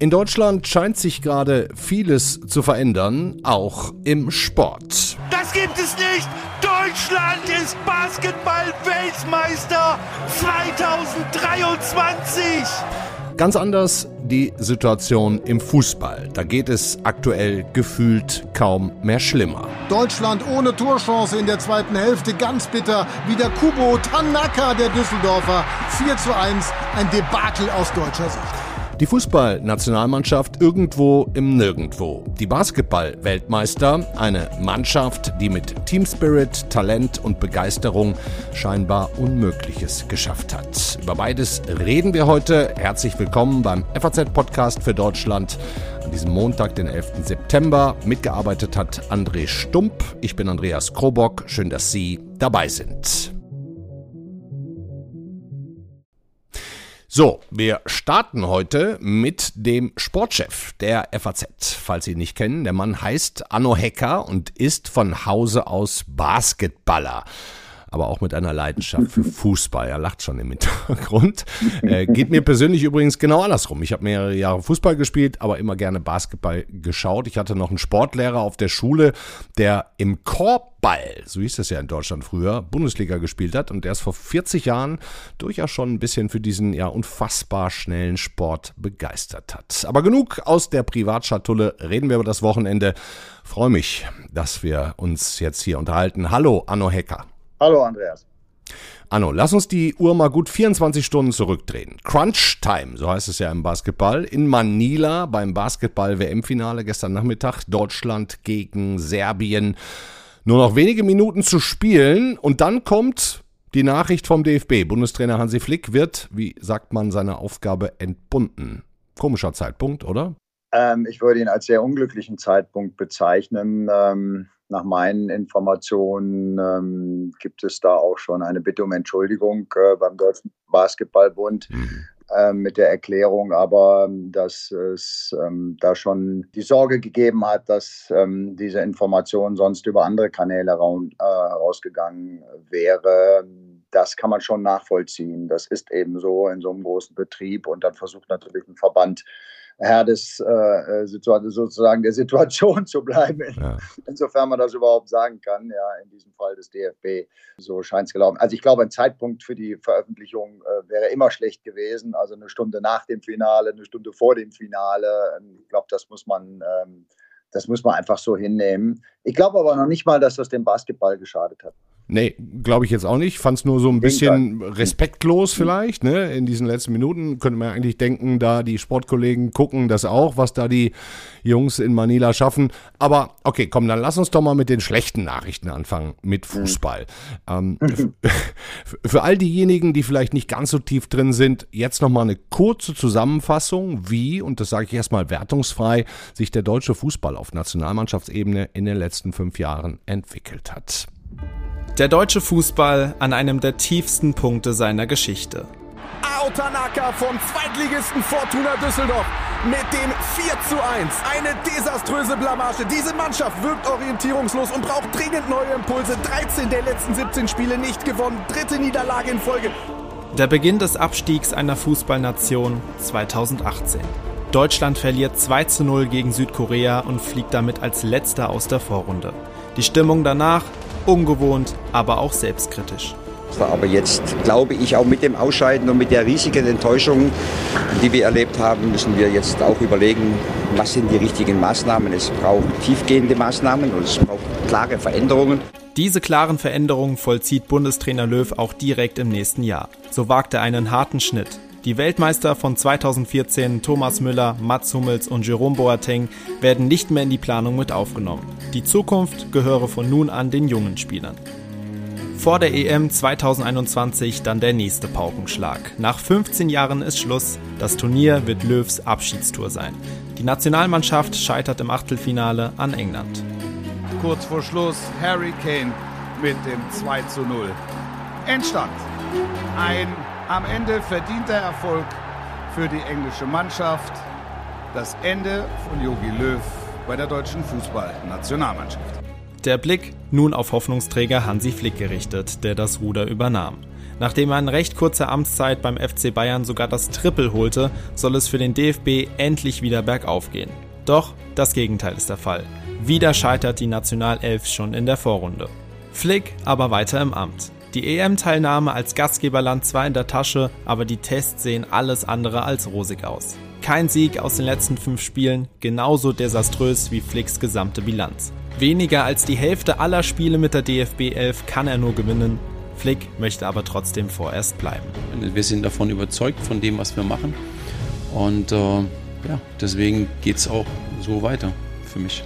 In Deutschland scheint sich gerade vieles zu verändern, auch im Sport. Das gibt es nicht! Deutschland ist Basketball-Weltmeister 2023! Ganz anders die Situation im Fußball. Da geht es aktuell gefühlt kaum mehr schlimmer. Deutschland ohne Torchance in der zweiten Hälfte, ganz bitter. Wie der Kubo Tanaka der Düsseldorfer. 4 zu 1, ein Debakel aus deutscher Sicht. Die Fußballnationalmannschaft irgendwo im Nirgendwo. Die Basketball-Weltmeister, eine Mannschaft, die mit Team Spirit, Talent und Begeisterung scheinbar Unmögliches geschafft hat. Über beides reden wir heute. Herzlich willkommen beim FAZ-Podcast für Deutschland. An diesem Montag, den 11. September, mitgearbeitet hat André Stump. Ich bin Andreas Krobock. Schön, dass Sie dabei sind. So, wir starten heute mit dem Sportchef der FAZ. Falls Sie ihn nicht kennen, der Mann heißt Anno Hecker und ist von Hause aus Basketballer aber auch mit einer Leidenschaft für Fußball. Er lacht schon im Hintergrund. Äh, geht mir persönlich übrigens genau andersrum. Ich habe mehrere Jahre Fußball gespielt, aber immer gerne Basketball geschaut. Ich hatte noch einen Sportlehrer auf der Schule, der im Korbball, so hieß es ja in Deutschland früher, Bundesliga gespielt hat und der ist vor 40 Jahren durchaus schon ein bisschen für diesen ja unfassbar schnellen Sport begeistert hat. Aber genug aus der Privatschatulle, reden wir über das Wochenende. Freue mich, dass wir uns jetzt hier unterhalten. Hallo, Anno Hecker. Hallo Andreas. Anno, lass uns die Uhr mal gut 24 Stunden zurückdrehen. Crunch Time, so heißt es ja im Basketball. In Manila beim Basketball-WM-Finale gestern Nachmittag Deutschland gegen Serbien. Nur noch wenige Minuten zu spielen und dann kommt die Nachricht vom DFB. Bundestrainer Hansi Flick wird, wie sagt man, seine Aufgabe entbunden. Komischer Zeitpunkt, oder? Ähm, ich würde ihn als sehr unglücklichen Zeitpunkt bezeichnen. Ähm, nach meinen Informationen ähm, gibt es da auch schon eine Bitte um Entschuldigung äh, beim Deutschen Basketballbund. Mhm. Ähm, mit der Erklärung aber, dass es ähm, da schon die Sorge gegeben hat, dass ähm, diese Information sonst über andere Kanäle raum, äh, rausgegangen wäre. Das kann man schon nachvollziehen. Das ist eben so in so einem großen Betrieb und dann versucht natürlich ein Verband Herr des äh, äh sozusagen der Situation zu bleiben, ja. insofern man das überhaupt sagen kann, ja, in diesem Fall des DFB. So scheint es gelaufen. Also ich glaube, ein Zeitpunkt für die Veröffentlichung äh, wäre immer schlecht gewesen. Also eine Stunde nach dem Finale, eine Stunde vor dem Finale. Ich glaube, das muss man. Ähm, das muss man einfach so hinnehmen. Ich glaube aber noch nicht mal, dass das dem Basketball geschadet hat. Nee, glaube ich jetzt auch nicht. Fand es nur so ein bisschen respektlos vielleicht, ne? In diesen letzten Minuten könnte man eigentlich denken, da die Sportkollegen gucken das auch, was da die Jungs in Manila schaffen. Aber okay, komm, dann lass uns doch mal mit den schlechten Nachrichten anfangen, mit Fußball. Ähm, für all diejenigen, die vielleicht nicht ganz so tief drin sind, jetzt nochmal eine kurze Zusammenfassung, wie, und das sage ich erstmal wertungsfrei, sich der deutsche Fußball auf Nationalmannschaftsebene in den letzten fünf Jahren entwickelt hat. Der deutsche Fußball an einem der tiefsten Punkte seiner Geschichte. Tanaka vom Zweitligisten Fortuna Düsseldorf mit dem 4 zu 1. Eine desaströse Blamage. Diese Mannschaft wirkt orientierungslos und braucht dringend neue Impulse. 13 der letzten 17 Spiele nicht gewonnen. Dritte Niederlage in Folge. Der Beginn des Abstiegs einer Fußballnation 2018. Deutschland verliert 2 zu 0 gegen Südkorea und fliegt damit als letzter aus der Vorrunde. Die Stimmung danach ungewohnt, aber auch selbstkritisch. Aber jetzt glaube ich auch mit dem Ausscheiden und mit der riesigen Enttäuschung, die wir erlebt haben, müssen wir jetzt auch überlegen, was sind die richtigen Maßnahmen. Es braucht tiefgehende Maßnahmen und es braucht klare Veränderungen. Diese klaren Veränderungen vollzieht Bundestrainer Löw auch direkt im nächsten Jahr. So wagt er einen harten Schnitt. Die Weltmeister von 2014, Thomas Müller, Mats Hummels und Jerome Boateng, werden nicht mehr in die Planung mit aufgenommen. Die Zukunft gehöre von nun an den jungen Spielern. Vor der EM 2021 dann der nächste Paukenschlag. Nach 15 Jahren ist Schluss. Das Turnier wird Löws Abschiedstour sein. Die Nationalmannschaft scheitert im Achtelfinale an England. Kurz vor Schluss Harry Kane mit dem 2 zu 0. Endstand. Ein am Ende verdienter Erfolg für die englische Mannschaft. Das Ende von Jogi Löw bei der deutschen Fußballnationalmannschaft. Der Blick nun auf Hoffnungsträger Hansi Flick gerichtet, der das Ruder übernahm. Nachdem er in recht kurzer Amtszeit beim FC Bayern sogar das Triple holte, soll es für den DFB endlich wieder bergauf gehen. Doch das Gegenteil ist der Fall. Wieder scheitert die Nationalelf schon in der Vorrunde. Flick aber weiter im Amt. Die EM-Teilnahme als Gastgeberland zwar in der Tasche, aber die Tests sehen alles andere als rosig aus. Kein Sieg aus den letzten fünf Spielen, genauso desaströs wie Flicks gesamte Bilanz. Weniger als die Hälfte aller Spiele mit der DFB 11 kann er nur gewinnen. Flick möchte aber trotzdem vorerst bleiben. Wir sind davon überzeugt, von dem, was wir machen. Und äh, ja, deswegen geht es auch so weiter für mich.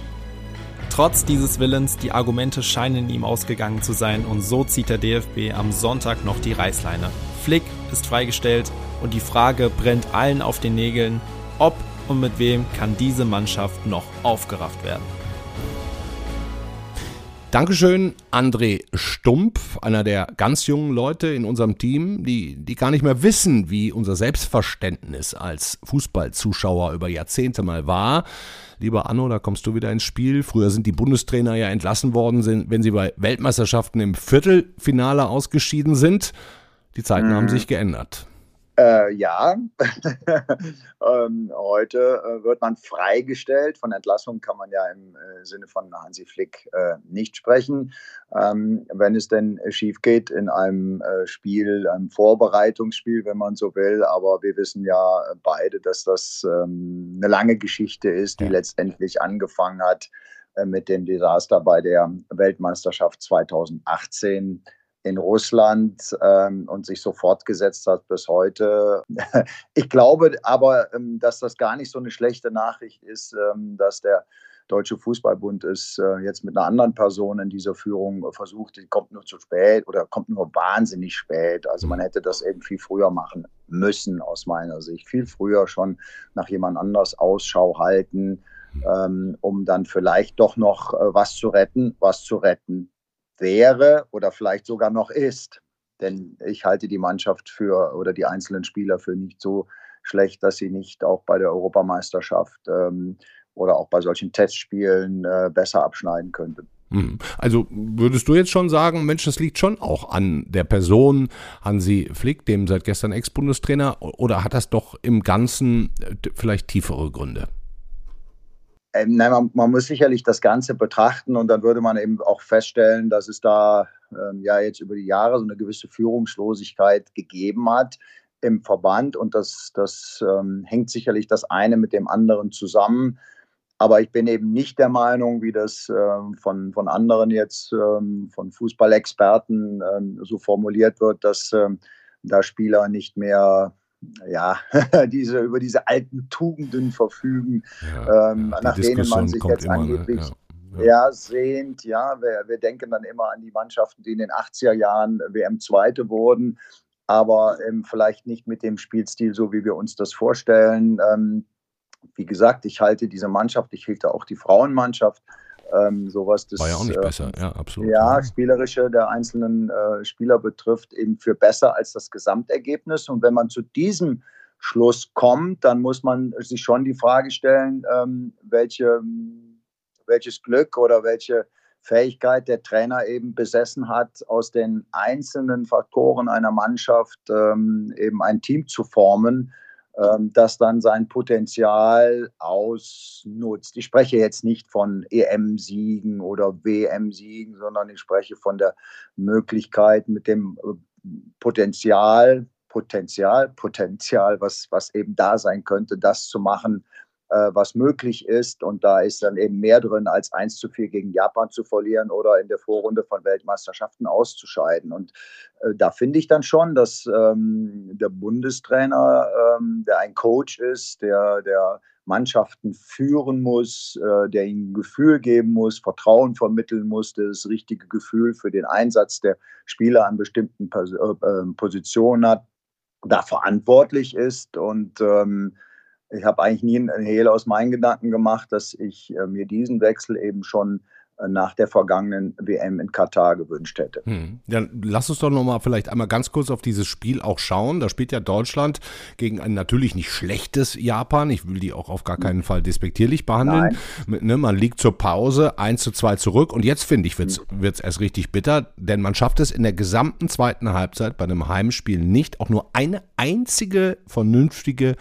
Trotz dieses Willens, die Argumente scheinen ihm ausgegangen zu sein und so zieht der DFB am Sonntag noch die Reißleine. Flick ist freigestellt und die Frage brennt allen auf den Nägeln, ob und mit wem kann diese Mannschaft noch aufgerafft werden. Dankeschön, André Stumpf, einer der ganz jungen Leute in unserem Team, die, die gar nicht mehr wissen, wie unser Selbstverständnis als Fußballzuschauer über Jahrzehnte mal war. Lieber Anno, da kommst du wieder ins Spiel. Früher sind die Bundestrainer ja entlassen worden, wenn sie bei Weltmeisterschaften im Viertelfinale ausgeschieden sind. Die Zeiten mhm. haben sich geändert. Äh, ja, ähm, heute äh, wird man freigestellt. Von Entlassung kann man ja im äh, Sinne von Hansi Flick äh, nicht sprechen. Ähm, wenn es denn schief geht in einem äh, Spiel, einem Vorbereitungsspiel, wenn man so will. Aber wir wissen ja beide, dass das ähm, eine lange Geschichte ist, die ja. letztendlich angefangen hat äh, mit dem Desaster bei der Weltmeisterschaft 2018 in Russland ähm, und sich so fortgesetzt hat bis heute. Ich glaube aber, ähm, dass das gar nicht so eine schlechte Nachricht ist, ähm, dass der Deutsche Fußballbund es äh, jetzt mit einer anderen Person in dieser Führung äh, versucht. Die kommt nur zu spät oder kommt nur wahnsinnig spät. Also man hätte das eben viel früher machen müssen aus meiner Sicht. Viel früher schon nach jemand anders Ausschau halten, ähm, um dann vielleicht doch noch äh, was zu retten, was zu retten wäre oder vielleicht sogar noch ist. Denn ich halte die Mannschaft für oder die einzelnen Spieler für nicht so schlecht, dass sie nicht auch bei der Europameisterschaft ähm, oder auch bei solchen Testspielen äh, besser abschneiden könnten. Hm. Also würdest du jetzt schon sagen, Mensch, das liegt schon auch an der Person Hansi Flick, dem seit gestern Ex-Bundestrainer, oder hat das doch im Ganzen äh, vielleicht tiefere Gründe? Ähm, nein, man, man, muss sicherlich das Ganze betrachten und dann würde man eben auch feststellen, dass es da ähm, ja jetzt über die Jahre so eine gewisse Führungslosigkeit gegeben hat im Verband und das, das ähm, hängt sicherlich das eine mit dem anderen zusammen. Aber ich bin eben nicht der Meinung, wie das ähm, von, von anderen jetzt, ähm, von Fußballexperten ähm, so formuliert wird, dass da Spieler nicht mehr ja, diese, über diese alten Tugenden verfügen, ja, ähm, ja, nach denen man sich jetzt ne? angeblich ne? ja, ja. sehnt. Ja, wir, wir denken dann immer an die Mannschaften, die in den 80er Jahren WM-Zweite wurden, aber ähm, vielleicht nicht mit dem Spielstil, so wie wir uns das vorstellen. Ähm, wie gesagt, ich halte diese Mannschaft, ich hielte auch die Frauenmannschaft ähm, sowas das, War ja auch nicht äh, besser, ja, absolut. Ja, spielerische der einzelnen äh, Spieler betrifft, eben für besser als das Gesamtergebnis. Und wenn man zu diesem Schluss kommt, dann muss man sich schon die Frage stellen, ähm, welche, welches Glück oder welche Fähigkeit der Trainer eben besessen hat, aus den einzelnen Faktoren einer Mannschaft ähm, eben ein Team zu formen, ähm, das dann sein Potenzial ausnutzt. Ich spreche jetzt nicht von EM-Siegen oder WM-Siegen, sondern ich spreche von der Möglichkeit mit dem äh, Potenzial, Potenzial, Potenzial, was, was eben da sein könnte, das zu machen, äh, was möglich ist. Und da ist dann eben mehr drin, als 1 zu 4 gegen Japan zu verlieren oder in der Vorrunde von Weltmeisterschaften auszuscheiden. Und äh, da finde ich dann schon, dass ähm, der Bundestrainer, ähm, der ein Coach ist, der, der Mannschaften führen muss, äh, der ihnen Gefühl geben muss, Vertrauen vermitteln muss, das richtige Gefühl für den Einsatz der Spieler an bestimmten äh, ähm, Positionen hat, da verantwortlich ist und ähm, ich habe eigentlich nie einen Hehl aus meinen Gedanken gemacht, dass ich äh, mir diesen Wechsel eben schon nach der vergangenen WM in Katar gewünscht hätte. Hm. Dann lass uns doch noch mal vielleicht einmal ganz kurz auf dieses Spiel auch schauen. Da spielt ja Deutschland gegen ein natürlich nicht schlechtes Japan. Ich will die auch auf gar keinen Fall despektierlich behandeln. Ne, man liegt zur Pause 1 zu 2 zurück und jetzt finde ich, wird es erst richtig bitter, denn man schafft es in der gesamten zweiten Halbzeit bei einem Heimspiel nicht, auch nur eine einzige vernünftige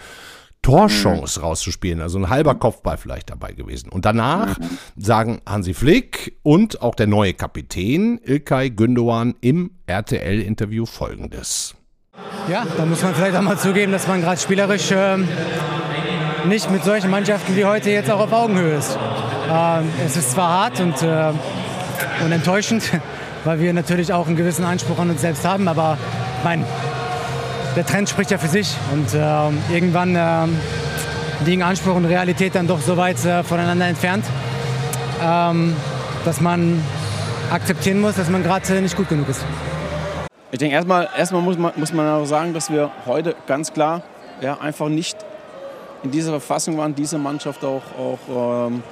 Torchance rauszuspielen. Also ein halber Kopfball vielleicht dabei gewesen. Und danach sagen Hansi Flick und auch der neue Kapitän Ilkay Gündoğan im RTL-Interview folgendes. Ja, da muss man vielleicht auch mal zugeben, dass man gerade spielerisch ähm, nicht mit solchen Mannschaften wie heute jetzt auch auf Augenhöhe ist. Ähm, es ist zwar hart und, äh, und enttäuschend, weil wir natürlich auch einen gewissen Anspruch an uns selbst haben, aber mein, der Trend spricht ja für sich und äh, irgendwann äh, liegen Anspruch und Realität dann doch so weit äh, voneinander entfernt, ähm, dass man akzeptieren muss, dass man gerade nicht gut genug ist. Ich denke, erstmal, erstmal muss, man, muss man auch sagen, dass wir heute ganz klar ja, einfach nicht in dieser Verfassung waren, diese Mannschaft auch, auch ähm,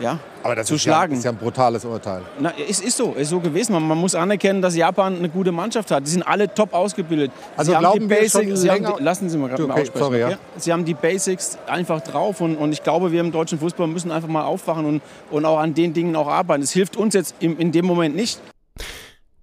ja, Aber das zu ist schlagen. Ja, ist ja ein brutales Urteil. Na, es ist so, ist so gewesen. Man, man muss anerkennen, dass Japan eine gute Mannschaft hat. Die sind alle top ausgebildet. Also Sie haben glauben die wir Basics, schon Sie haben länger- die, lassen Sie mal gerade Okay, mal aussprechen. sorry, ja. okay? Sie haben die Basics einfach drauf und, und ich glaube, wir im deutschen Fußball müssen einfach mal aufwachen und, und auch an den Dingen auch arbeiten. Es hilft uns jetzt im, in dem Moment nicht.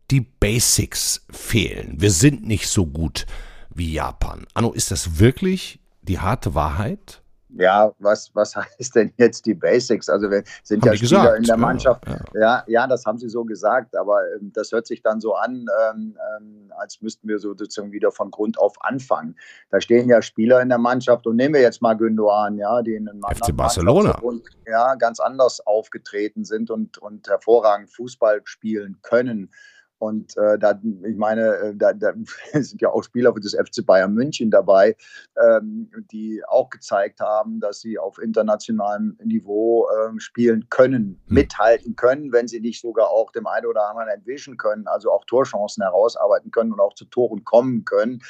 Die Basics fehlen. Wir sind nicht so gut wie Japan. Anno, ist das wirklich die harte Wahrheit? Ja, was, was heißt denn jetzt die Basics? Also wir sind Haben ja Spieler gesagt, in der ja, Mannschaft. ja. Ja, ja, das haben sie so gesagt, aber ähm, das hört sich dann so an, ähm, ähm, als müssten wir so sozusagen wieder von Grund auf anfangen. Da stehen ja Spieler in der Mannschaft und nehmen wir jetzt mal Gündoğan, ja, die in einem anderen Barcelona. Ja, ganz anders aufgetreten sind und, und hervorragend Fußball spielen können. Und äh, da, ich meine, äh, da, da sind ja auch Spieler des FC Bayern München dabei, ähm, die auch gezeigt haben, dass sie auf internationalem Niveau ähm, spielen können, mithalten können, wenn sie nicht sogar auch dem einen oder anderen entwischen können, also auch Torchancen herausarbeiten können und auch zu Toren kommen können.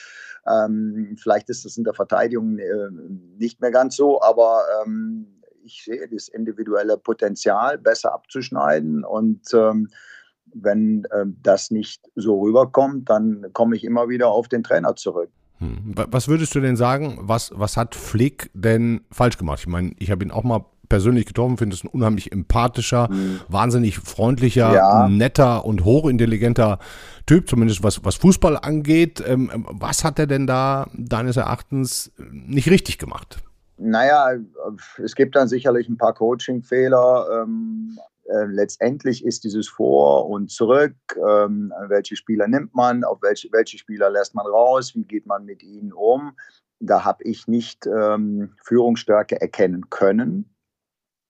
Ähm, vielleicht ist das in der Verteidigung äh, nicht mehr ganz so, aber ähm, ich sehe das individuelle Potenzial besser abzuschneiden und ähm, wenn ähm, das nicht so rüberkommt, dann komme ich immer wieder auf den Trainer zurück. Hm. Wa- Was würdest du denn sagen, was, was hat Flick denn falsch gemacht? Ich meine, ich habe ihn auch mal persönlich getroffen, finde es ein unheimlich empathischer, wahnsinnig freundlicher, Ja. netter und hochintelligenter Typ, zumindest was, was Fußball angeht. Ähm, ähm, was hat er denn da deines Erachtens nicht richtig gemacht? Naja, es gibt dann sicherlich ein paar Coaching-Fehler. Ähm, äh, letztendlich ist dieses Vor und Zurück, ähm, welche Spieler nimmt man, auf welche, welche Spieler lässt man raus, wie geht man mit ihnen um. Da habe ich nicht ähm, Führungsstärke erkennen können.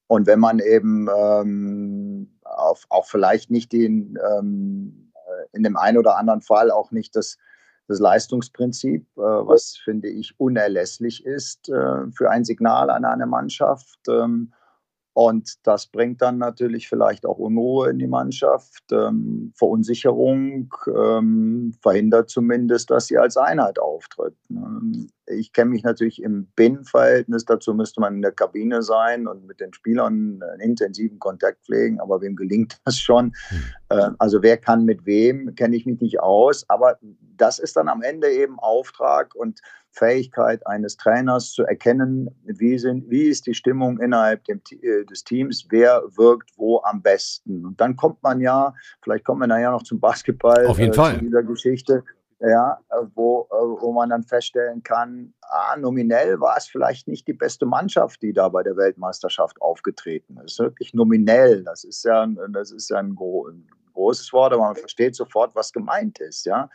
Und wenn man eben ähm, auf, auch vielleicht nicht den, ähm, äh, in dem einen oder anderen Fall auch nicht das, das Leistungsprinzip, äh, was finde ich unerlässlich ist äh, für ein Signal an eine Mannschaft. Und das bringt dann natürlich vielleicht auch Unruhe in die Mannschaft, ähm, Verunsicherung, ähm, verhindert zumindest, dass sie als Einheit auftritt. ne. Ich kenne mich natürlich im Binnenverhältnis, dazu müsste man in der Kabine sein und mit den Spielern einen intensiven Kontakt pflegen, aber wem gelingt das schon? Äh, also wer kann mit wem, kenne ich mich nicht aus, aber das ist dann am Ende eben Auftrag und Fähigkeit eines Trainers zu erkennen, wie, sind, wie ist die Stimmung innerhalb dem, äh, des Teams, wer wirkt wo am besten. Und dann kommt man ja, vielleicht kommen wir nachher noch zum Basketball, Auf jeden äh, Fall. zu dieser Geschichte, ja, äh, wo, äh, wo man dann feststellen kann, ah, nominell war es vielleicht nicht die beste Mannschaft, die da bei der Weltmeisterschaft aufgetreten ist. Wirklich nominell, das ist ja, ein- das ist ja ein, ein großes Wort, aber man versteht sofort, was gemeint ist. Ja?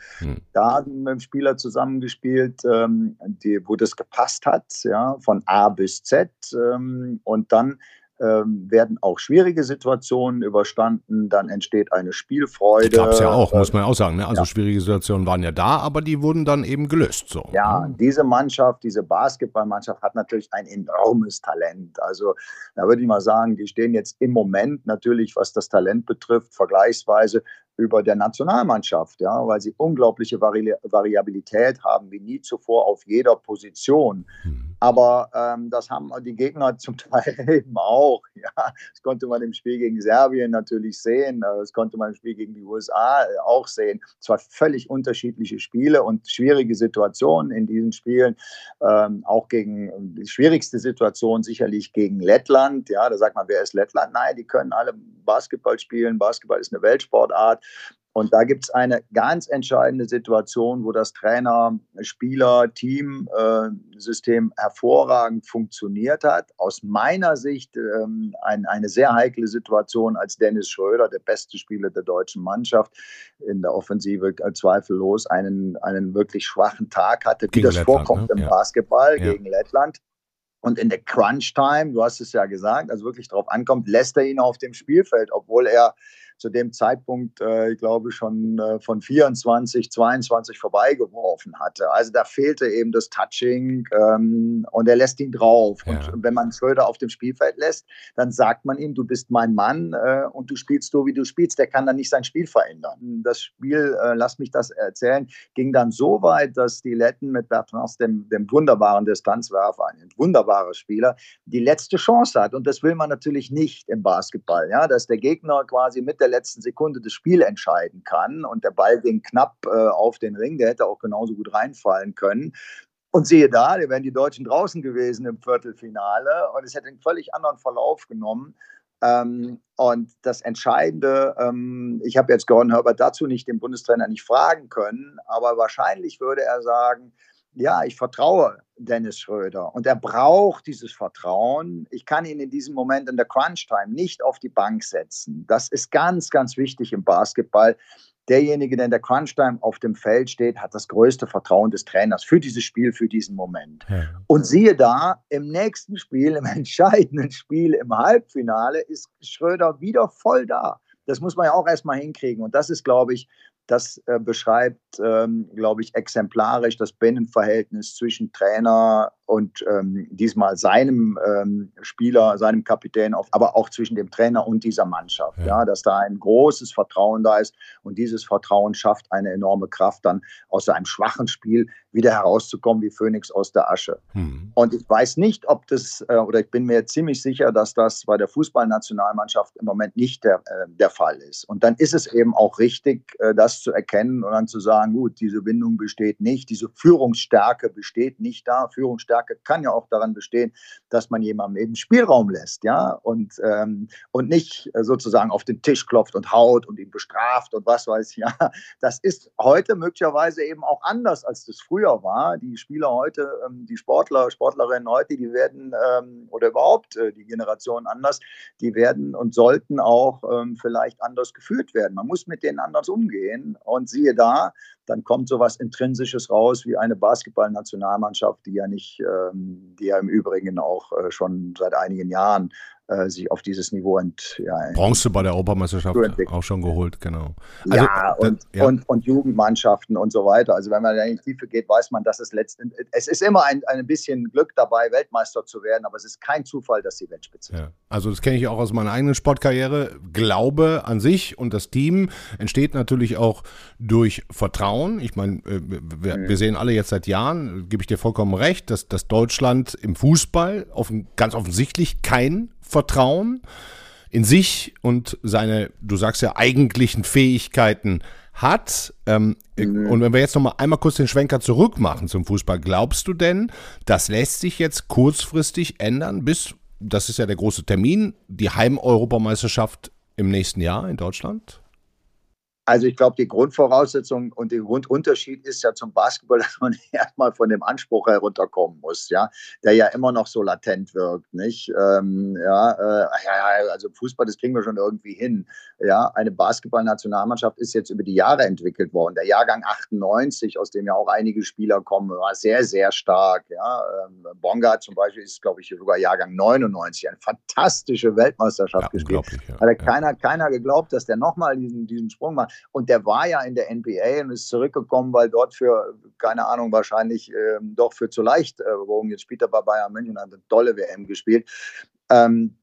Da haben wir Spieler zusammengespielt, ähm, die, wo das gepasst hat, ja, von A bis Z. Ähm, und dann ähm, werden auch schwierige Situationen überstanden, dann entsteht eine Spielfreude. Gab es ja auch, Äh, muss man auch sagen. Ne? Also schwierige Situationen waren ja da, aber die wurden dann eben gelöst. So. Ja, diese Mannschaft, diese Basketballmannschaft hat natürlich ein enormes Talent. Also da würde ich mal sagen, die stehen jetzt im Moment natürlich, was das Talent betrifft, vergleichsweise über der Nationalmannschaft, ja, weil sie unglaubliche Vari Variabilität haben wie nie zuvor auf jeder Position. Aber ähm, das haben die Gegner zum Teil eben auch. Ja, das konnte man im Spiel gegen Serbien natürlich sehen. Äh, das konnte man im Spiel gegen die USA äh, auch sehen. Zwar völlig unterschiedliche Spiele und schwierige Situationen in diesen Spielen. Ähm, auch gegen die schwierigste Situation sicherlich gegen Lettland. Ja, da sagt man, wer ist Lettland? Nein, die können alle Basketball spielen. Basketball ist eine Weltsportart. Und da gibt es eine ganz entscheidende Situation, wo das Trainer, Spieler, Team-System äh, hervorragend funktioniert hat. Aus meiner Sicht ähm, ein, eine sehr heikle Situation, als Dennis Schröder, der beste Spieler der deutschen Mannschaft, in der Offensive äh, zweifellos einen, einen wirklich schwachen Tag hatte, wie das Lettland, vorkommt ne? im ja. Basketball ja. gegen Lettland. Und in der Crunch-Time, du hast es ja gesagt, also wirklich darauf ankommt, lässt er ihn auf dem Spielfeld, obwohl er zu dem Zeitpunkt, äh, ich glaube, schon äh, von 24, 22 vorbeigeworfen hatte. Also da fehlte eben das Touching ähm, und er lässt ihn drauf. Ja. Und wenn man Schröder auf dem Spielfeld lässt, dann sagt man ihm, du bist mein Mann äh, und du spielst so, wie du spielst. Der kann dann nicht sein Spiel verändern. Das Spiel, äh, lass mich das erzählen, ging dann so weit, dass die Letten mit Bertrand, dem, dem wunderbaren Distanzwerfer, ein wunderbarer Spieler, die letzte Chance hat. Und das will man natürlich nicht im Basketball. Ja? Dass der Gegner quasi mit der letzten Sekunde das Spiel entscheiden kann. Und der Ball ging knapp äh, auf den Ring, der hätte auch genauso gut reinfallen können. Und siehe da, da wären die Deutschen draußen gewesen im Viertelfinale und es hätte einen völlig anderen Verlauf genommen. Ähm, und das Entscheidende, ähm, ich habe jetzt Gordon Herbert dazu nicht den Bundestrainer nicht fragen können, aber wahrscheinlich würde er sagen, ja, ich vertraue Dennis Schröder und er braucht dieses Vertrauen. Ich kann ihn in diesem Moment in der Crunch-Time nicht auf die Bank setzen. Das ist ganz, ganz wichtig im Basketball. Derjenige, der in der Crunch-Time auf dem Feld steht, hat das größte Vertrauen des Trainers für dieses Spiel, für diesen Moment. Ja. Und siehe da, im nächsten Spiel, im entscheidenden Spiel, im Halbfinale, ist Schröder wieder voll da. Das muss man ja auch erstmal hinkriegen. Und das ist, glaube ich, das äh, beschreibt, ähm, glaube ich, exemplarisch das Binnenverhältnis zwischen Trainer und ähm, diesmal seinem ähm, Spieler, seinem Kapitän, aber auch zwischen dem Trainer und dieser Mannschaft. Ja. ja. dass da ein großes Vertrauen da ist und dieses Vertrauen schafft eine enorme Kraft, dann aus einem schwachen Spiel wieder herauszukommen wie Phönix aus der Asche. Mhm. Und ich weiß nicht, ob das, äh, oder ich bin mir ziemlich sicher, dass das bei der Fußballnationalmannschaft im Moment nicht der, äh, der Fall ist. Und dann ist es eben auch richtig, äh, zu erkennen und dann zu sagen, gut, diese Bindung besteht nicht, diese Führungsstärke besteht nicht da. Führungsstärke Stärke kann ja auch daran bestehen, dass man jemandem eben Spielraum lässt, ja, und, ähm, und nicht sozusagen auf den Tisch klopft und haut und ihn bestraft und was weiß ich, ja. Das ist heute möglicherweise eben auch anders, als das früher war. Die Spieler heute, ähm, die Sportler, Sportlerinnen heute, die werden, ähm, oder überhaupt äh, die Generation anders, die werden und sollten auch ähm, vielleicht anders geführt werden. Man muss mit denen anders umgehen und siehe da, dann kommt sowas Intrinsisches raus wie eine Basketballnationalmannschaft, die ja nicht, ähm, die ja im Übrigen auch äh, schon seit einigen Jahren äh, sich auf dieses Niveau ent, ja, Bronze bei der Europameisterschaft auch schon geholt, genau. Also, ja, und, ja. Und, und Jugendmannschaften und so weiter. Also wenn man in die Tiefe geht, weiß man, dass es letztendlich, es ist immer ein, ein bisschen Glück dabei, Weltmeister zu werden, aber es ist kein Zufall, dass sie Weltspitze ja. Also das kenne ich auch aus meiner eigenen Sportkarriere. Glaube an sich und das Team entsteht natürlich auch durch Vertrauen. Ich meine, äh, wir, mhm. wir, sehen alle jetzt seit Jahren, gebe ich dir vollkommen recht, dass, dass Deutschland im Fußball offen, ganz offensichtlich kein Vertrauen in sich und seine, du sagst ja, eigentlichen Fähigkeiten hat. Ähm, mhm. Und wenn wir jetzt noch mal einmal kurz den Schwenker zurück machen zum Fußball, glaubst du denn, das lässt sich jetzt kurzfristig ändern, bis, das ist ja der große Termin, die Heim-Europameisterschaft im nächsten Jahr in Deutschland? Also ich glaube, die Grundvoraussetzung und der Grundunterschied ist ja zum Basketball, dass man erstmal von dem Anspruch herunterkommen muss, ja, der ja immer noch so latent wirkt, nicht? Ähm, ja, äh, ja, also Fußball, das kriegen wir schon irgendwie hin. Ja, eine Basketballnationalmannschaft ist jetzt über die Jahre entwickelt worden. Der Jahrgang 98, aus dem ja auch einige Spieler kommen, war sehr, sehr stark. Ja, ähm, Bonga zum Beispiel ist, glaube ich, sogar Jahrgang 99, eine fantastische Weltmeisterschaft ja, gespielt. Ja, Hat ja. keiner, keiner geglaubt, dass der nochmal diesen, diesen Sprung macht. Und der war ja in der NBA und ist zurückgekommen, weil dort für, keine Ahnung, wahrscheinlich ähm, doch für zu leicht äh, wogen. Jetzt spielt er bei Bayern München, hat eine tolle WM gespielt. Ähm,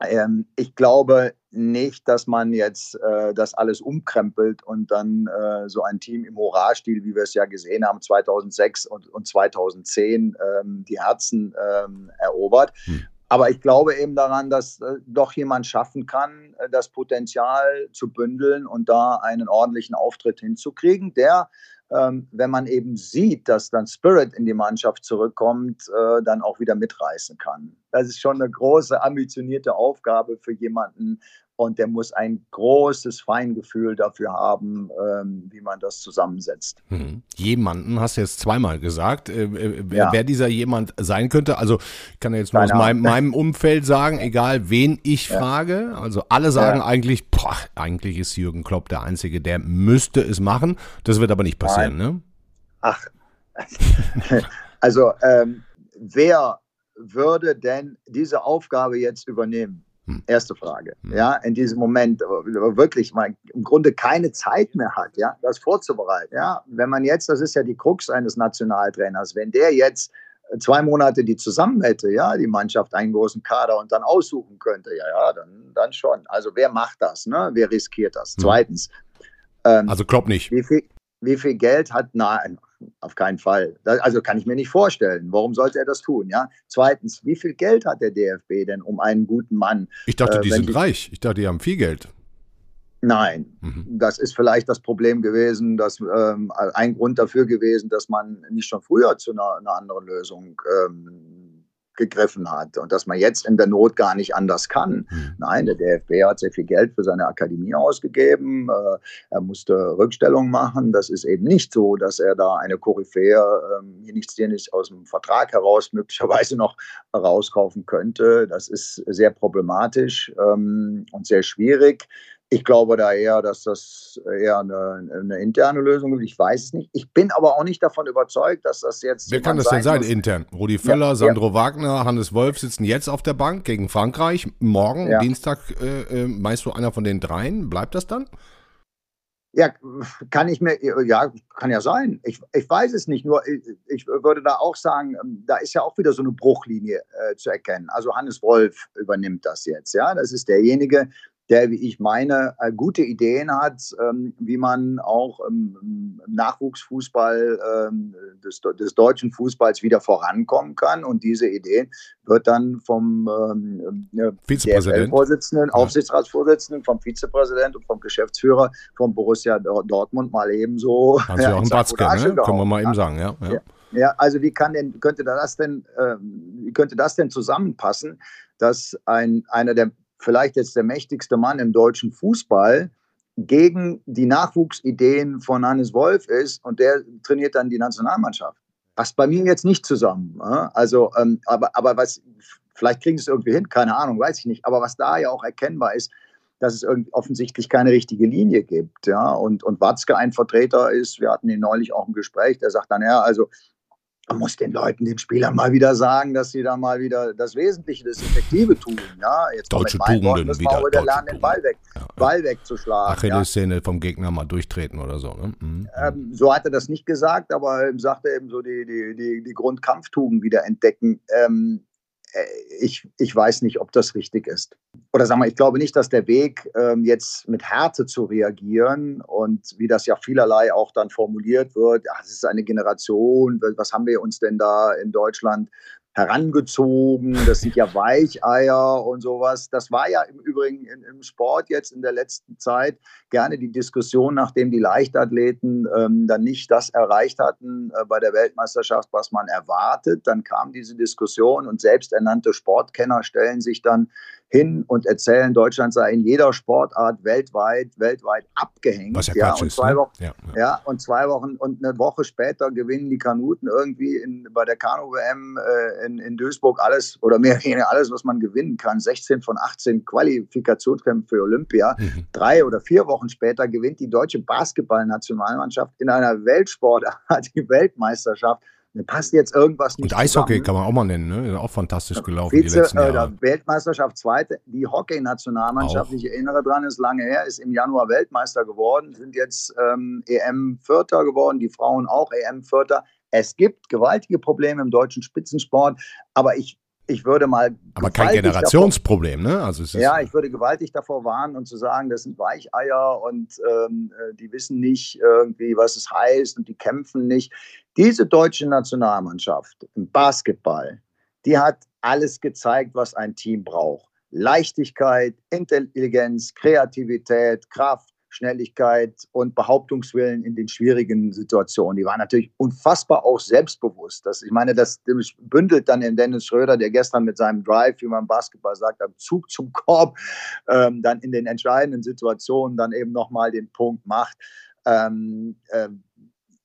ähm, ich glaube, nicht, dass man jetzt äh, das alles umkrempelt und dann äh, so ein Team im Hurra-Stil, wie wir es ja gesehen haben, 2006 und, und 2010 ähm, die Herzen ähm, erobert. Hm. Aber ich glaube eben daran, dass äh, doch jemand schaffen kann, äh, das Potenzial zu bündeln und da einen ordentlichen Auftritt hinzukriegen, der ähm, wenn man eben sieht, dass dann Spirit in die Mannschaft zurückkommt, äh, dann auch wieder mitreißen kann. Das ist schon eine große, ambitionierte Aufgabe für jemanden, und der muss ein großes Feingefühl dafür haben, ähm, wie man das zusammensetzt. Mhm. Jemanden hast du jetzt zweimal gesagt. Äh, äh, wer, ja. wer, dieser jemand sein könnte, also ich kann jetzt nur Keine aus meinem, meinem, Umfeld sagen, egal wen ich ja. frage, also alle sagen ja. eigentlich, boah, eigentlich ist Jürgen Klopp der Einzige, der müsste es machen. Das wird aber nicht passieren, Nein. ne? Ach, also ähm, wer würde denn diese Aufgabe jetzt übernehmen? Hm. Erste Frage. Hm. Ja, in diesem Moment wirklich mal im Grunde keine Zeit mehr hat, ja, das vorzubereiten. Ja, wenn man jetzt, das ist ja die Krux eines Nationaltrainers, wenn der jetzt zwei Monate die zusammen hätte, ja, die Mannschaft einen großen Kader und dann aussuchen könnte, ja, ja, dann, dann schon. Also wer macht das, ne? Wer riskiert das? Hm. Zweitens. Ähm, also Klopp nicht. Wie viel, wie viel Geld hat, nein, auf keinen Fall. Also kann ich mir nicht vorstellen. Warum sollte er das tun? Ja. Zweitens, wie viel Geld hat der DFB denn um einen guten Mann? Ich dachte, die äh, sind die, reich. Ich dachte, die haben viel Geld. Nein, mhm. das ist vielleicht das Problem gewesen, dass ähm, ein Grund dafür gewesen, dass man nicht schon früher zu einer, einer anderen Lösung ähm, gegriffen hat und dass man jetzt in der Not gar nicht anders kann. Mhm. Nein, der DFB hat sehr viel Geld für seine Akademie ausgegeben. Äh, er musste Rückstellung machen. Das ist eben nicht so, dass er da eine Koryphäe ähm, hier nichts, hier nicht aus dem Vertrag heraus möglicherweise noch rauskaufen könnte. Das ist sehr problematisch ähm, und sehr schwierig. Ich glaube da eher, dass das eher eine, eine, interne Lösung ist. Ich weiß es nicht. Ich bin aber auch nicht davon überzeugt, dass das jetzt. Wer kann das denn sein, muss. intern? Rudi Völler, ja, Sandro ja. Wagner, Hannes Wolf sitzen jetzt auf der Bank gegen Frankreich. Morgen, ja. Dienstag, äh, äh, meinst du einer von den dreien? Bleibt das dann? Ja, kann ich mir, ja, kann ja sein. Ich, ich weiß es nicht. Nur ich, ich würde da auch sagen, ähm, da ist ja auch wieder so eine Bruchlinie äh, zu erkennen. Also Hannes Wolf übernimmt das jetzt. Ja, das ist derjenige, der, wie ich meine, äh, gute Ideen hat, ähm, wie man auch im Nachwuchsfußball ähm, des, des, deutschen Fußballs wieder vorankommen kann. Und diese Idee wird dann vom ähm, Vizepräsidenten, Aufsichtsratsvorsitzenden, vom Vizepräsidenten und vom Geschäftsführer von Borussia Dortmund mal ebenso. Hans-Joachim ja, Batzke, ne? können wir mal eben sagen, ja. ja. ja. also wie kann denn, könnte das denn, äh, wie könnte das denn zusammenpassen, dass ein, einer der vielleicht jetzt der mächtigste Mann im deutschen Fußball, gegen die Nachwuchsideen von Hannes Wolf ist und der trainiert dann die Nationalmannschaft. Passt bei mir jetzt nicht zusammen. Also, ähm, aber, aber was, vielleicht kriegen sie es irgendwie hin, keine Ahnung, weiß ich nicht. Aber was da ja auch erkennbar ist, dass es offensichtlich keine richtige Linie gibt. Ja? Und, und Watzke ein Vertreter ist, wir hatten ihn neulich auch im Gespräch, der sagt dann, ja, also man muss den Leuten, den Spielern mal wieder sagen, dass sie da mal wieder das Wesentliche, das Effektive tun. Ja, jetzt Deutsche Tugenden Worten, wieder. Wieder lernen, den Ball, weg, ja, Ball wegzuschlagen. Achillessehne ja. vom Gegner mal durchtreten oder so. Ne? Mhm. Ähm, so hat er das nicht gesagt, aber er sagte eben so die, die, die, die Grundkampftugend wieder entdecken. Ähm, äh, ich, ich weiß nicht, ob das richtig ist. Oder sagen wir, ich glaube nicht, dass der Weg, ähm, jetzt mit Härte zu reagieren und wie das ja vielerlei auch dann formuliert wird, ja, es ist eine Generation, was haben wir uns denn da in Deutschland herangezogen, das sind ja Weicheier und sowas. Das war ja im Übrigen im Sport jetzt in der letzten Zeit gerne die Diskussion, nachdem die Leichtathleten ähm, dann nicht das erreicht hatten äh, bei der Weltmeisterschaft, was man erwartet. Dann kam diese Diskussion und selbsternannte Sportkenner stellen sich dann hin und erzählen, Deutschland sei in jeder Sportart weltweit, weltweit abgehängt. Was ja, ja, und zwei ne? Wochen, ja, ja. ja, und zwei Wochen und eine Woche später gewinnen die Kanuten irgendwie in, bei der Kanu-WM äh, in, in Duisburg alles oder mehr oder weniger alles, was man gewinnen kann. 16 von 18 Qualifikationskämpfen für Olympia. Mhm. Drei oder vier Wochen später gewinnt die deutsche Basketballnationalmannschaft in einer Weltsportart die Weltmeisterschaft mir passt jetzt irgendwas nicht. Und Eishockey zusammen. kann man auch mal nennen, ne? Auch fantastisch gelaufen Vize, die letzten Jahre. Äh, Weltmeisterschaft zweite, die Hockey-Nationalmannschaft, ich erinnere dran, ist lange her, ist im Januar Weltmeister geworden, sind jetzt ähm, EM-Vierter geworden, die Frauen auch EM-Vierter. Es gibt gewaltige Probleme im deutschen Spitzensport, aber ich ich würde mal. Aber kein Generationsproblem, davor, ne? Also ja, ich würde gewaltig davor warnen und zu sagen, das sind Weicheier und ähm, äh, die wissen nicht irgendwie, was es heißt und die kämpfen nicht. Diese deutsche Nationalmannschaft im Basketball, die hat alles gezeigt, was ein Team braucht. Leichtigkeit, Intelligenz, Kreativität, Kraft, Schnelligkeit und Behauptungswillen in den schwierigen Situationen. Die waren natürlich unfassbar auch selbstbewusst. Das, ich meine, das bündelt dann in Dennis Schröder, der gestern mit seinem Drive, wie man im Basketball sagt, am Zug zum Korb, ähm, dann in den entscheidenden Situationen dann eben nochmal den Punkt macht. Ähm, äh,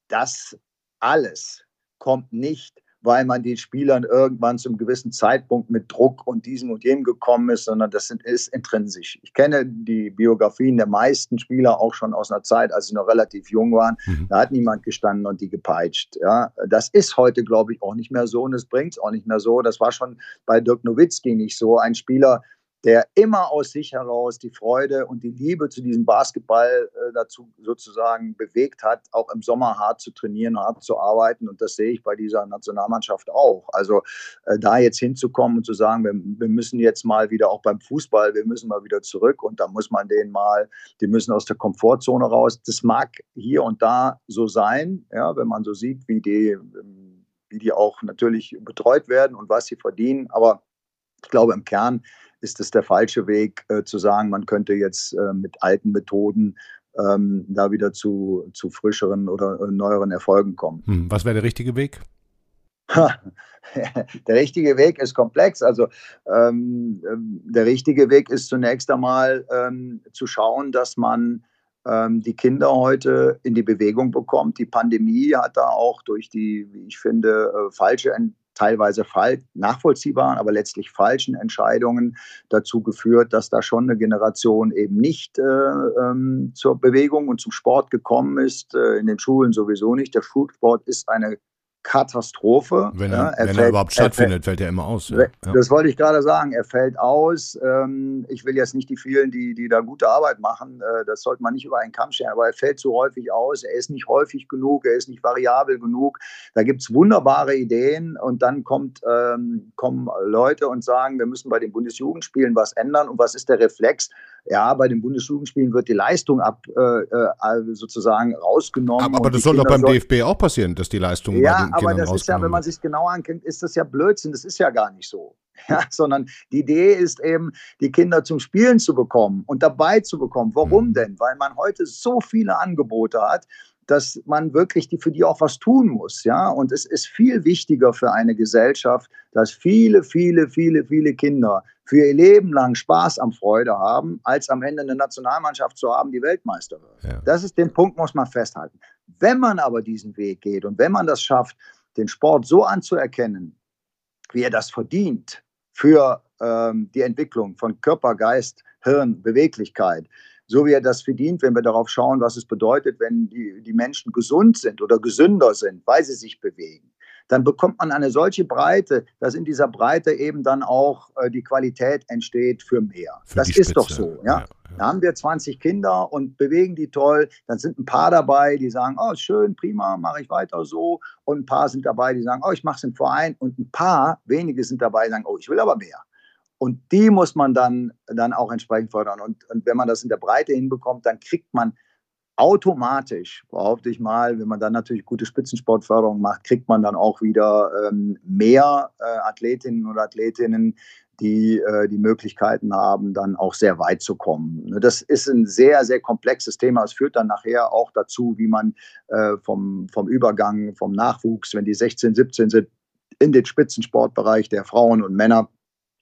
das alles kommt nicht weil man den Spielern irgendwann zum gewissen Zeitpunkt mit Druck und diesem und jenem gekommen ist, sondern das ist intrinsisch. Ich kenne die Biografien der meisten Spieler auch schon aus einer Zeit, als sie noch relativ jung waren. Mhm. Da hat niemand gestanden und die gepeitscht. Ja, das ist heute, glaube ich, auch nicht mehr so und es bringt es auch nicht mehr so. Das war schon bei Dirk Nowitzki nicht so. Ein Spieler, der immer aus sich heraus die Freude und die Liebe zu diesem Basketball äh, dazu sozusagen bewegt hat, auch im Sommer hart zu trainieren, hart zu arbeiten. Und das sehe ich bei dieser Nationalmannschaft auch. Also äh, da jetzt hinzukommen und zu sagen, wir, wir, müssen jetzt mal wieder auch beim Fußball, wir müssen mal wieder zurück und da muss man denen mal, die müssen aus der Komfortzone raus. Das mag hier und da so sein, ja, wenn man so sieht, wie die, wie die auch natürlich betreut werden und was sie verdienen. Aber ich glaube, im Kern ist es der falsche Weg, äh, zu sagen, man könnte jetzt äh, mit alten Methoden ähm, da wieder zu, zu frischeren oder äh, neueren Erfolgen kommen. Hm, was wäre der richtige Weg? der richtige Weg ist komplex. Also ähm, ähm, der richtige Weg ist zunächst einmal ähm, zu schauen, dass man ähm, die Kinder heute in die Bewegung bekommt. Die Pandemie hat da auch durch die, wie ich finde, äh, falsche teilweise nachvollziehbaren, aber letztlich falschen Entscheidungen dazu geführt, dass da schon eine Generation eben nicht äh, ähm, zur Bewegung und zum Sport gekommen ist. Äh, in den Schulen sowieso nicht. Der Schulsport ist eine Katastrophe. Wenn er, ja, er, wenn fällt, er überhaupt stattfindet, er fällt, fällt er immer aus. Ja. Das wollte ich gerade sagen. Er fällt aus. Ähm, ich will jetzt nicht die vielen, die, die da gute Arbeit machen, äh, das sollte man nicht über einen Kamm stellen, aber er fällt zu häufig aus. Er ist nicht häufig genug, er ist nicht variabel genug. Da gibt es wunderbare Ideen und dann kommt, ähm, kommen Leute und sagen, wir müssen bei den Bundesjugendspielen was ändern. Und was ist der Reflex? Ja, bei den Bundesjugendspielen wird die Leistung ab äh, äh sozusagen rausgenommen. Aber, aber das soll doch beim DFB auch passieren, dass die Leistung ja, bei den aber das ist ja, wenn man sich genau ankennt, ist das ja Blödsinn. Das ist ja gar nicht so. Ja, sondern die Idee ist eben, die Kinder zum Spielen zu bekommen und dabei zu bekommen. Warum mhm. denn? Weil man heute so viele Angebote hat, dass man wirklich die, für die auch was tun muss. Ja? Und es ist viel wichtiger für eine Gesellschaft, dass viele, viele, viele, viele Kinder für ihr Leben lang Spaß am Freude haben, als am Ende eine Nationalmannschaft zu haben, die Weltmeister wird. Ja. Das ist den Punkt, muss man festhalten. Wenn man aber diesen Weg geht und wenn man das schafft, den Sport so anzuerkennen, wie er das verdient für ähm, die Entwicklung von Körper, Geist, Hirn, Beweglichkeit, so wie er das verdient, wenn wir darauf schauen, was es bedeutet, wenn die, die Menschen gesund sind oder gesünder sind, weil sie sich bewegen dann bekommt man eine solche Breite, dass in dieser Breite eben dann auch äh, die Qualität entsteht für mehr. Für das ist doch so. Ja? ja? Da haben wir 20 Kinder und bewegen die toll. Dann sind ein paar dabei, die sagen, oh, schön, prima, mache ich weiter so. Und ein paar sind dabei, die sagen, oh, ich mache es im Verein. Und ein paar, wenige sind dabei, die sagen, oh, ich will aber mehr. Und die muss man dann, dann auch entsprechend fördern. Und, und wenn man das in der Breite hinbekommt, dann kriegt man automatisch, behaupte ich mal, wenn man dann natürlich gute Spitzensportförderung macht, kriegt man dann auch wieder ähm, mehr äh, Athletinnen und Athletinnen, die äh, die Möglichkeiten haben, dann auch sehr weit zu kommen. Ne, das ist ein sehr, sehr komplexes Thema. Es führt dann nachher auch dazu, wie man äh, vom, vom Übergang, vom Nachwuchs, wenn die 16, 17 sind, in den Spitzensportbereich der Frauen und Männer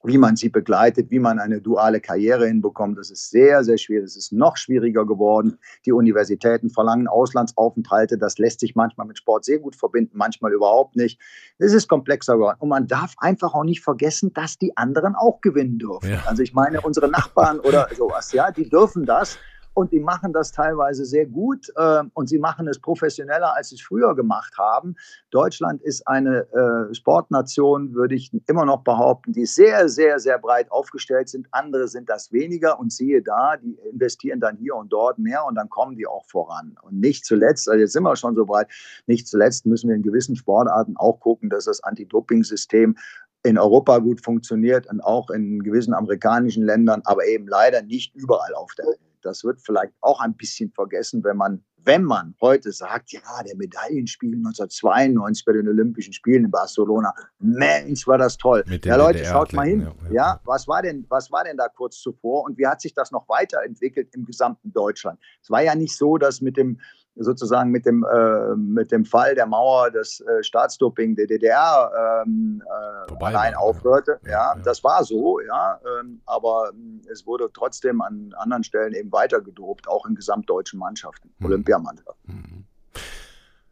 wie man sie begleitet, wie man eine duale Karriere hinbekommt. Das ist sehr, sehr schwierig. Es ist noch schwieriger geworden. Die Universitäten verlangen Auslandsaufenthalte. Das lässt sich manchmal mit Sport sehr gut verbinden, manchmal überhaupt nicht. Es ist komplexer geworden. Und man darf einfach auch nicht vergessen, dass die anderen auch gewinnen dürfen. Ja. Also ich meine, unsere Nachbarn oder sowas, ja, die dürfen das und die machen das teilweise sehr gut äh, und sie machen es professioneller, als sie es früher gemacht haben. Deutschland ist eine äh, Sportnation, würde ich immer noch behaupten, die sehr, sehr, sehr breit aufgestellt sind. Andere sind das weniger und siehe da, die investieren dann hier und dort mehr und dann kommen die auch voran. Und nicht zuletzt, also jetzt sind wir schon so breit, nicht zuletzt müssen wir in gewissen Sportarten auch gucken, dass das Anti-Doping-System in Europa gut funktioniert und auch in gewissen amerikanischen Ländern, aber eben leider nicht überall auf der Welt. Das wird vielleicht auch ein bisschen vergessen, wenn man, wenn man heute sagt, ja, der Medaillenspiel 1992 bei den Olympischen Spielen in Barcelona, Mensch, war das toll. Ja, Leute, schaut mal hin. Ja, ja, was war denn, was war denn da kurz zuvor und wie hat sich das noch weiterentwickelt im gesamten Deutschland? Es war ja nicht so, dass mit dem sozusagen mit dem, äh, mit dem Fall der Mauer das äh, Staatsdoping der DDR ähm, äh, allein aufhörte. Ja, ja, das war so, ja, ähm, aber ähm, es wurde trotzdem an anderen Stellen eben weiter gedopt, auch in gesamtdeutschen Mannschaften, mhm. Olympiamannschaften. Mhm.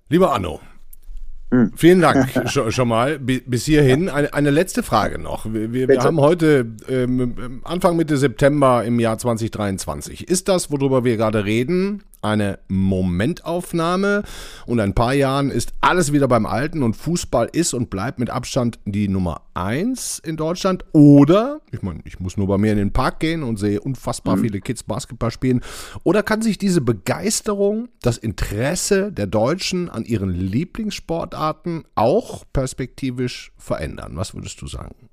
Lieber Anno, hm. Vielen Dank schon, mal. Bis hierhin. Eine, eine letzte Frage noch. Wir, wir haben heute ähm, Anfang Mitte September im Jahr 2023. Ist das, worüber wir gerade reden, eine Momentaufnahme und ein paar Jahren ist alles wieder beim Alten und Fußball ist und bleibt mit Abstand die Nummer eins in Deutschland. Oder, ich meine, ich muss nur bei mir in den Park gehen und sehe unfassbar mhm. viele Kids Basketball spielen. Oder kann sich diese Begeisterung, das Interesse der Deutschen an ihren Lieblingssportarten auch perspektivisch verändern? Was würdest du sagen?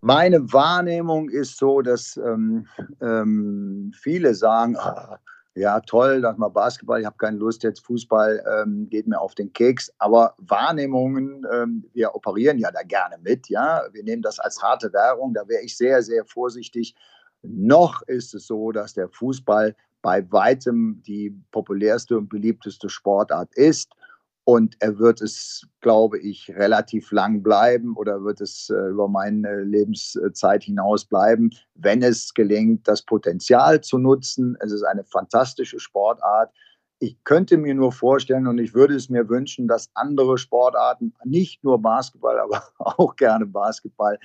Meine Wahrnehmung ist so, dass ähm, ähm, viele sagen, ah, ja, toll, dass mal Basketball, ich habe keine Lust, jetzt Fußball ähm, geht mir auf den Keks. Aber Wahrnehmungen, ähm, wir operieren ja da gerne mit, ja. Wir nehmen das als harte Währung, da wäre ich sehr, sehr vorsichtig. Noch ist es so, dass der Fußball bei weitem die populärste und beliebteste Sportart ist. Und er wird es, glaube ich, relativ lang bleiben oder wird es äh, über meine Lebenszeit hinaus bleiben, wenn es gelingt, das Potenzial zu nutzen. Es ist eine fantastische Sportart. Ich könnte mir nur vorstellen und ich würde es mir wünschen, dass andere Sportarten, nicht nur Basketball, aber auch gerne Basketball,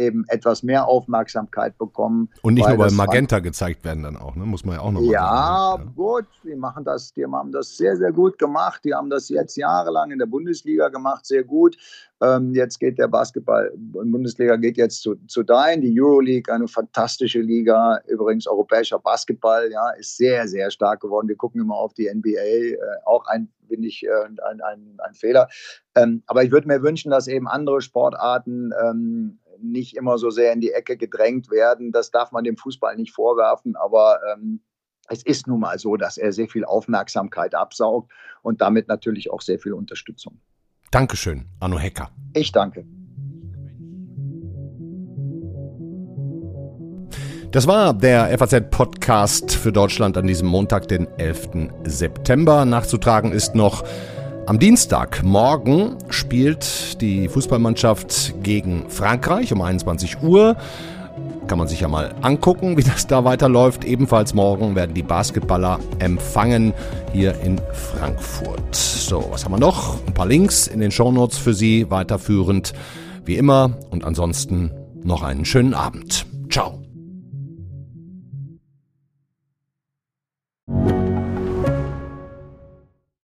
eben etwas mehr Aufmerksamkeit bekommen. Und nicht nur bei Magenta gezeigt werden dann auch, ne? muss man ja auch noch ja, sagen. Ja, gut, die machen das, die haben das sehr, sehr gut gemacht. Die haben das jetzt jahrelang in der Bundesliga gemacht, sehr gut. Ähm, jetzt geht der Basketball, Bundesliga geht jetzt zu, zu Dein, die Euroleague, eine fantastische Liga, übrigens europäischer Basketball, ja, ist sehr, sehr stark geworden. Wir gucken immer auf die NBA, äh, auch ein, bin ich, äh, ein, ein, ein Fehler. Ähm, aber ich würde mir wünschen, dass eben andere Sportarten ähm, nicht immer so sehr in die Ecke gedrängt werden. Das darf man dem Fußball nicht vorwerfen, aber ähm, es ist nun mal so, dass er sehr viel Aufmerksamkeit absaugt und damit natürlich auch sehr viel Unterstützung. Dankeschön, Arno Hecker. Ich danke. Das war der FAZ-Podcast für Deutschland an diesem Montag, den 11. September. Nachzutragen ist noch am Dienstag, morgen, spielt die Fußballmannschaft gegen Frankreich um 21 Uhr. Kann man sich ja mal angucken, wie das da weiterläuft. Ebenfalls morgen werden die Basketballer empfangen hier in Frankfurt. So, was haben wir noch? Ein paar Links in den Shownotes für Sie, weiterführend wie immer. Und ansonsten noch einen schönen Abend. Ciao.